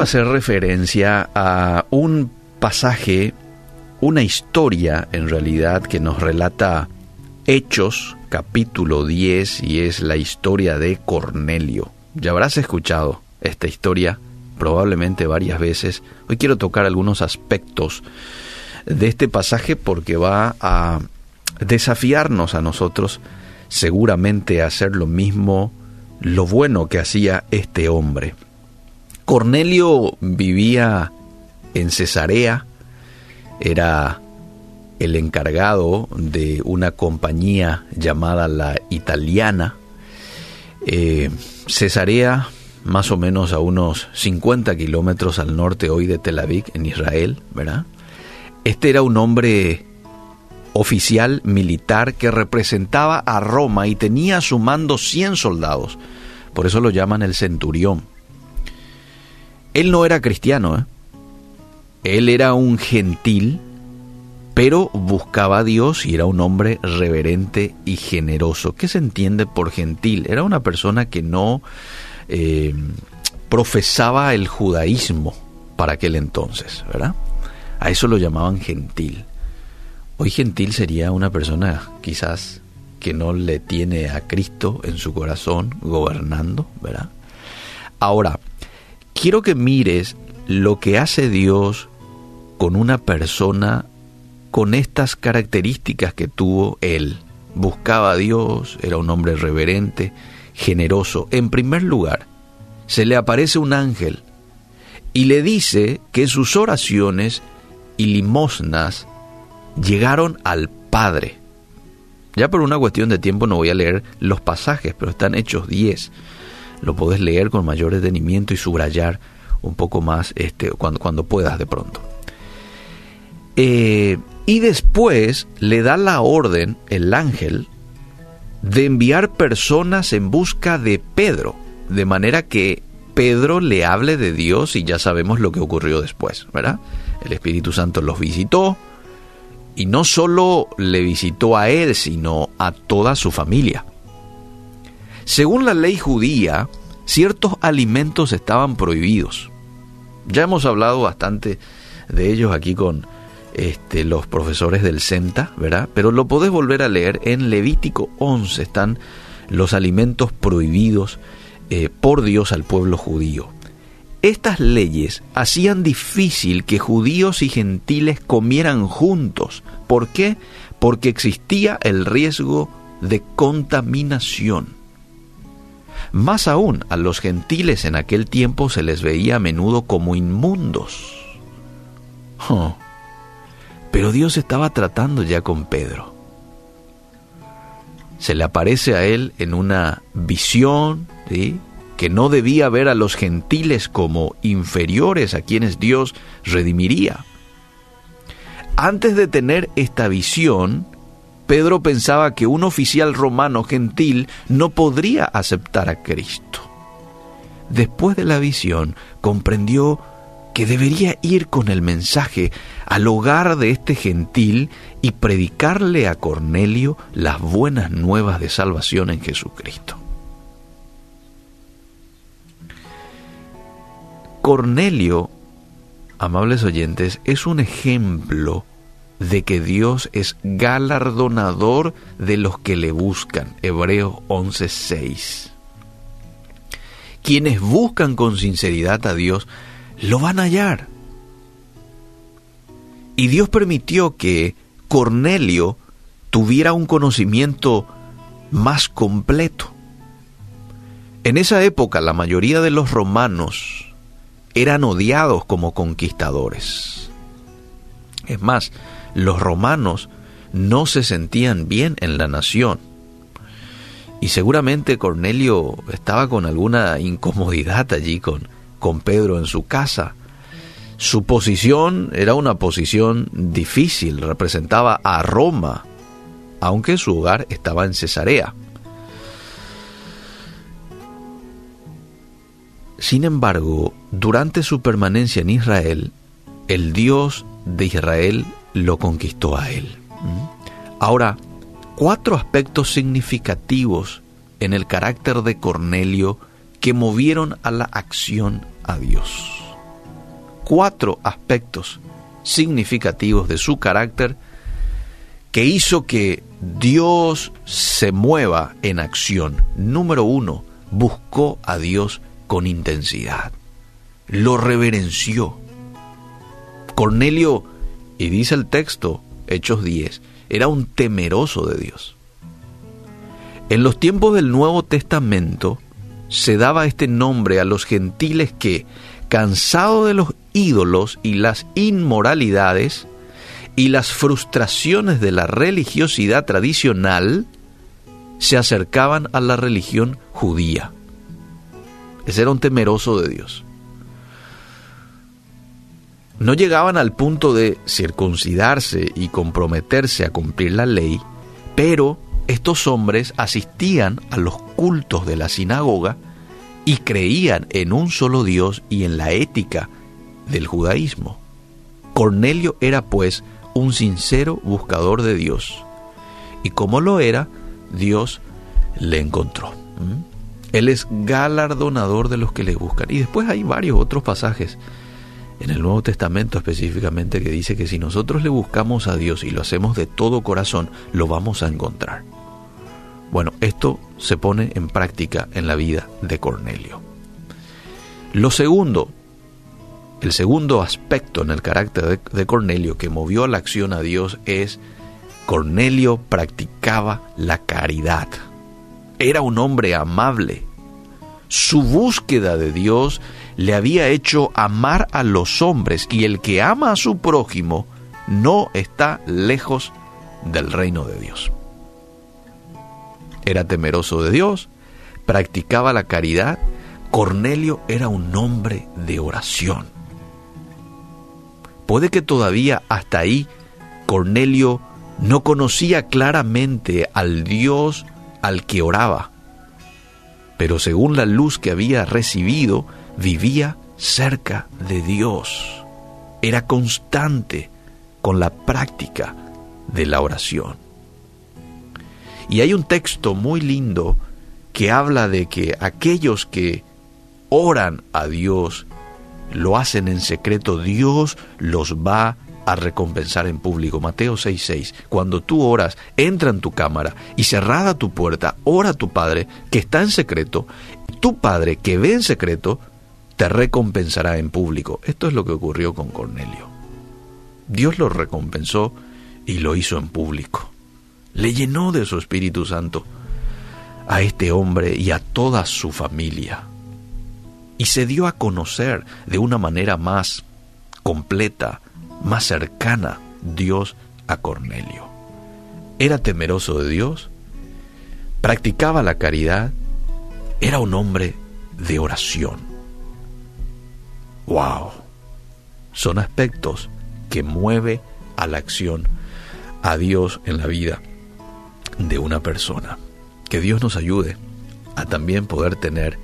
hacer referencia a un pasaje, una historia en realidad que nos relata Hechos capítulo 10 y es la historia de Cornelio. Ya habrás escuchado esta historia probablemente varias veces. Hoy quiero tocar algunos aspectos de este pasaje porque va a desafiarnos a nosotros seguramente a hacer lo mismo, lo bueno que hacía este hombre. Cornelio vivía en Cesarea, era el encargado de una compañía llamada la Italiana. Eh, Cesarea, más o menos a unos 50 kilómetros al norte hoy de Tel Aviv, en Israel, ¿verdad? Este era un hombre oficial militar que representaba a Roma y tenía a su mando 100 soldados. Por eso lo llaman el centurión. Él no era cristiano, ¿eh? él era un gentil, pero buscaba a Dios y era un hombre reverente y generoso. ¿Qué se entiende por gentil? Era una persona que no eh, profesaba el judaísmo para aquel entonces, ¿verdad? A eso lo llamaban gentil. Hoy gentil sería una persona quizás que no le tiene a Cristo en su corazón gobernando, ¿verdad? Ahora, quiero que mires lo que hace Dios con una persona con estas características que tuvo él. Buscaba a Dios, era un hombre reverente, generoso. En primer lugar, se le aparece un ángel y le dice que sus oraciones y limosnas llegaron al Padre. Ya por una cuestión de tiempo no voy a leer los pasajes, pero están hechos 10 lo podés leer con mayor detenimiento y subrayar un poco más este, cuando, cuando puedas de pronto. Eh, y después le da la orden, el ángel, de enviar personas en busca de Pedro, de manera que Pedro le hable de Dios y ya sabemos lo que ocurrió después, ¿verdad? El Espíritu Santo los visitó y no solo le visitó a él, sino a toda su familia. Según la ley judía, ciertos alimentos estaban prohibidos. Ya hemos hablado bastante de ellos aquí con este, los profesores del CENTA, ¿verdad? Pero lo podés volver a leer en Levítico 11, están los alimentos prohibidos eh, por Dios al pueblo judío. Estas leyes hacían difícil que judíos y gentiles comieran juntos. ¿Por qué? Porque existía el riesgo de contaminación. Más aún, a los gentiles en aquel tiempo se les veía a menudo como inmundos. Oh. Pero Dios estaba tratando ya con Pedro. Se le aparece a él en una visión, que no debía ver a los gentiles como inferiores a quienes Dios redimiría. Antes de tener esta visión, Pedro pensaba que un oficial romano gentil no podría aceptar a Cristo. Después de la visión, comprendió que debería ir con el mensaje al hogar de este gentil y predicarle a Cornelio las buenas nuevas de salvación en Jesucristo. Cornelio, amables oyentes, es un ejemplo de que Dios es galardonador de los que le buscan. Hebreos 11:6. Quienes buscan con sinceridad a Dios, lo van a hallar. Y Dios permitió que Cornelio tuviera un conocimiento más completo. En esa época la mayoría de los romanos eran odiados como conquistadores. Es más, los romanos no se sentían bien en la nación. Y seguramente Cornelio estaba con alguna incomodidad allí con, con Pedro en su casa. Su posición era una posición difícil, representaba a Roma, aunque su hogar estaba en Cesarea. Sin embargo, durante su permanencia en Israel, el Dios de Israel lo conquistó a él. Ahora, cuatro aspectos significativos en el carácter de Cornelio que movieron a la acción a Dios. cuatro aspectos significativos de su carácter que hizo que Dios se mueva en acción. Número uno, buscó a Dios con intensidad, lo reverenció. Cornelio, y dice el texto, Hechos 10, era un temeroso de Dios. En los tiempos del Nuevo Testamento se daba este nombre a los gentiles que, cansados de los ídolos y las inmoralidades y las frustraciones de la religiosidad tradicional, se acercaban a la religión judía. Ese era un temeroso de Dios. No llegaban al punto de circuncidarse y comprometerse a cumplir la ley, pero estos hombres asistían a los cultos de la sinagoga y creían en un solo Dios y en la ética del judaísmo. Cornelio era pues un sincero buscador de Dios. Y como lo era, Dios le encontró. Él es galardonador de los que le buscan. Y después hay varios otros pasajes en el Nuevo Testamento específicamente que dice que si nosotros le buscamos a Dios y lo hacemos de todo corazón, lo vamos a encontrar. Bueno, esto se pone en práctica en la vida de Cornelio. Lo segundo, el segundo aspecto en el carácter de, Cornelio que movió la acción a Dios es Cornelio practicaba la caridad. Era un hombre amable. Su búsqueda de Dios le había hecho amar a los hombres y el que ama a su prójimo no está lejos del reino de Dios era temeroso de Dios, practicaba la caridad, Cornelio era un hombre de oración. Puede que todavía hasta ahí Cornelio no conocía claramente al Dios al que oraba, pero según la luz que había recibido, vivía cerca de Dios. Era constante con la práctica de la oración. Y hay un texto muy lindo que habla de que aquellos que oran a Dios, lo hacen en secreto, Dios los va a recompensar en público. Mateo 6:6. Cuando tú oras, entra en tu cámara y cerrada tu puerta, ora a tu Padre que está en secreto. Tu Padre que ve en secreto, te recompensará en público. Esto es lo que ocurrió con Cornelio. Dios lo recompensó y lo hizo en público le llenó de su Espíritu Santo a este hombre y a toda su familia. Y se dio a conocer de una manera más completa, más cercana Dios a Cornelio. Era temeroso de Dios, practicaba la caridad, era un hombre de oración. ¡Wow! Son aspectos que mueve a la acción a Dios en la vida de una persona. Que Dios nos ayude a también poder tener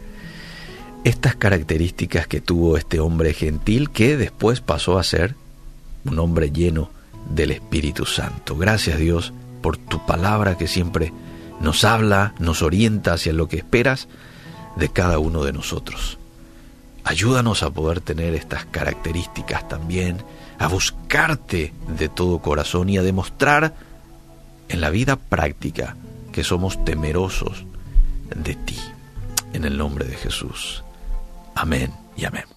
estas características que tuvo este hombre gentil que después pasó a ser un hombre lleno del Espíritu Santo. Gracias Dios por tu palabra que siempre nos habla, nos orienta hacia lo que esperas de cada uno de nosotros. Ayúdanos a poder tener estas características también, a buscarte de todo corazón y a demostrar en la vida práctica que somos temerosos de ti. En el nombre de Jesús. Amén y amén.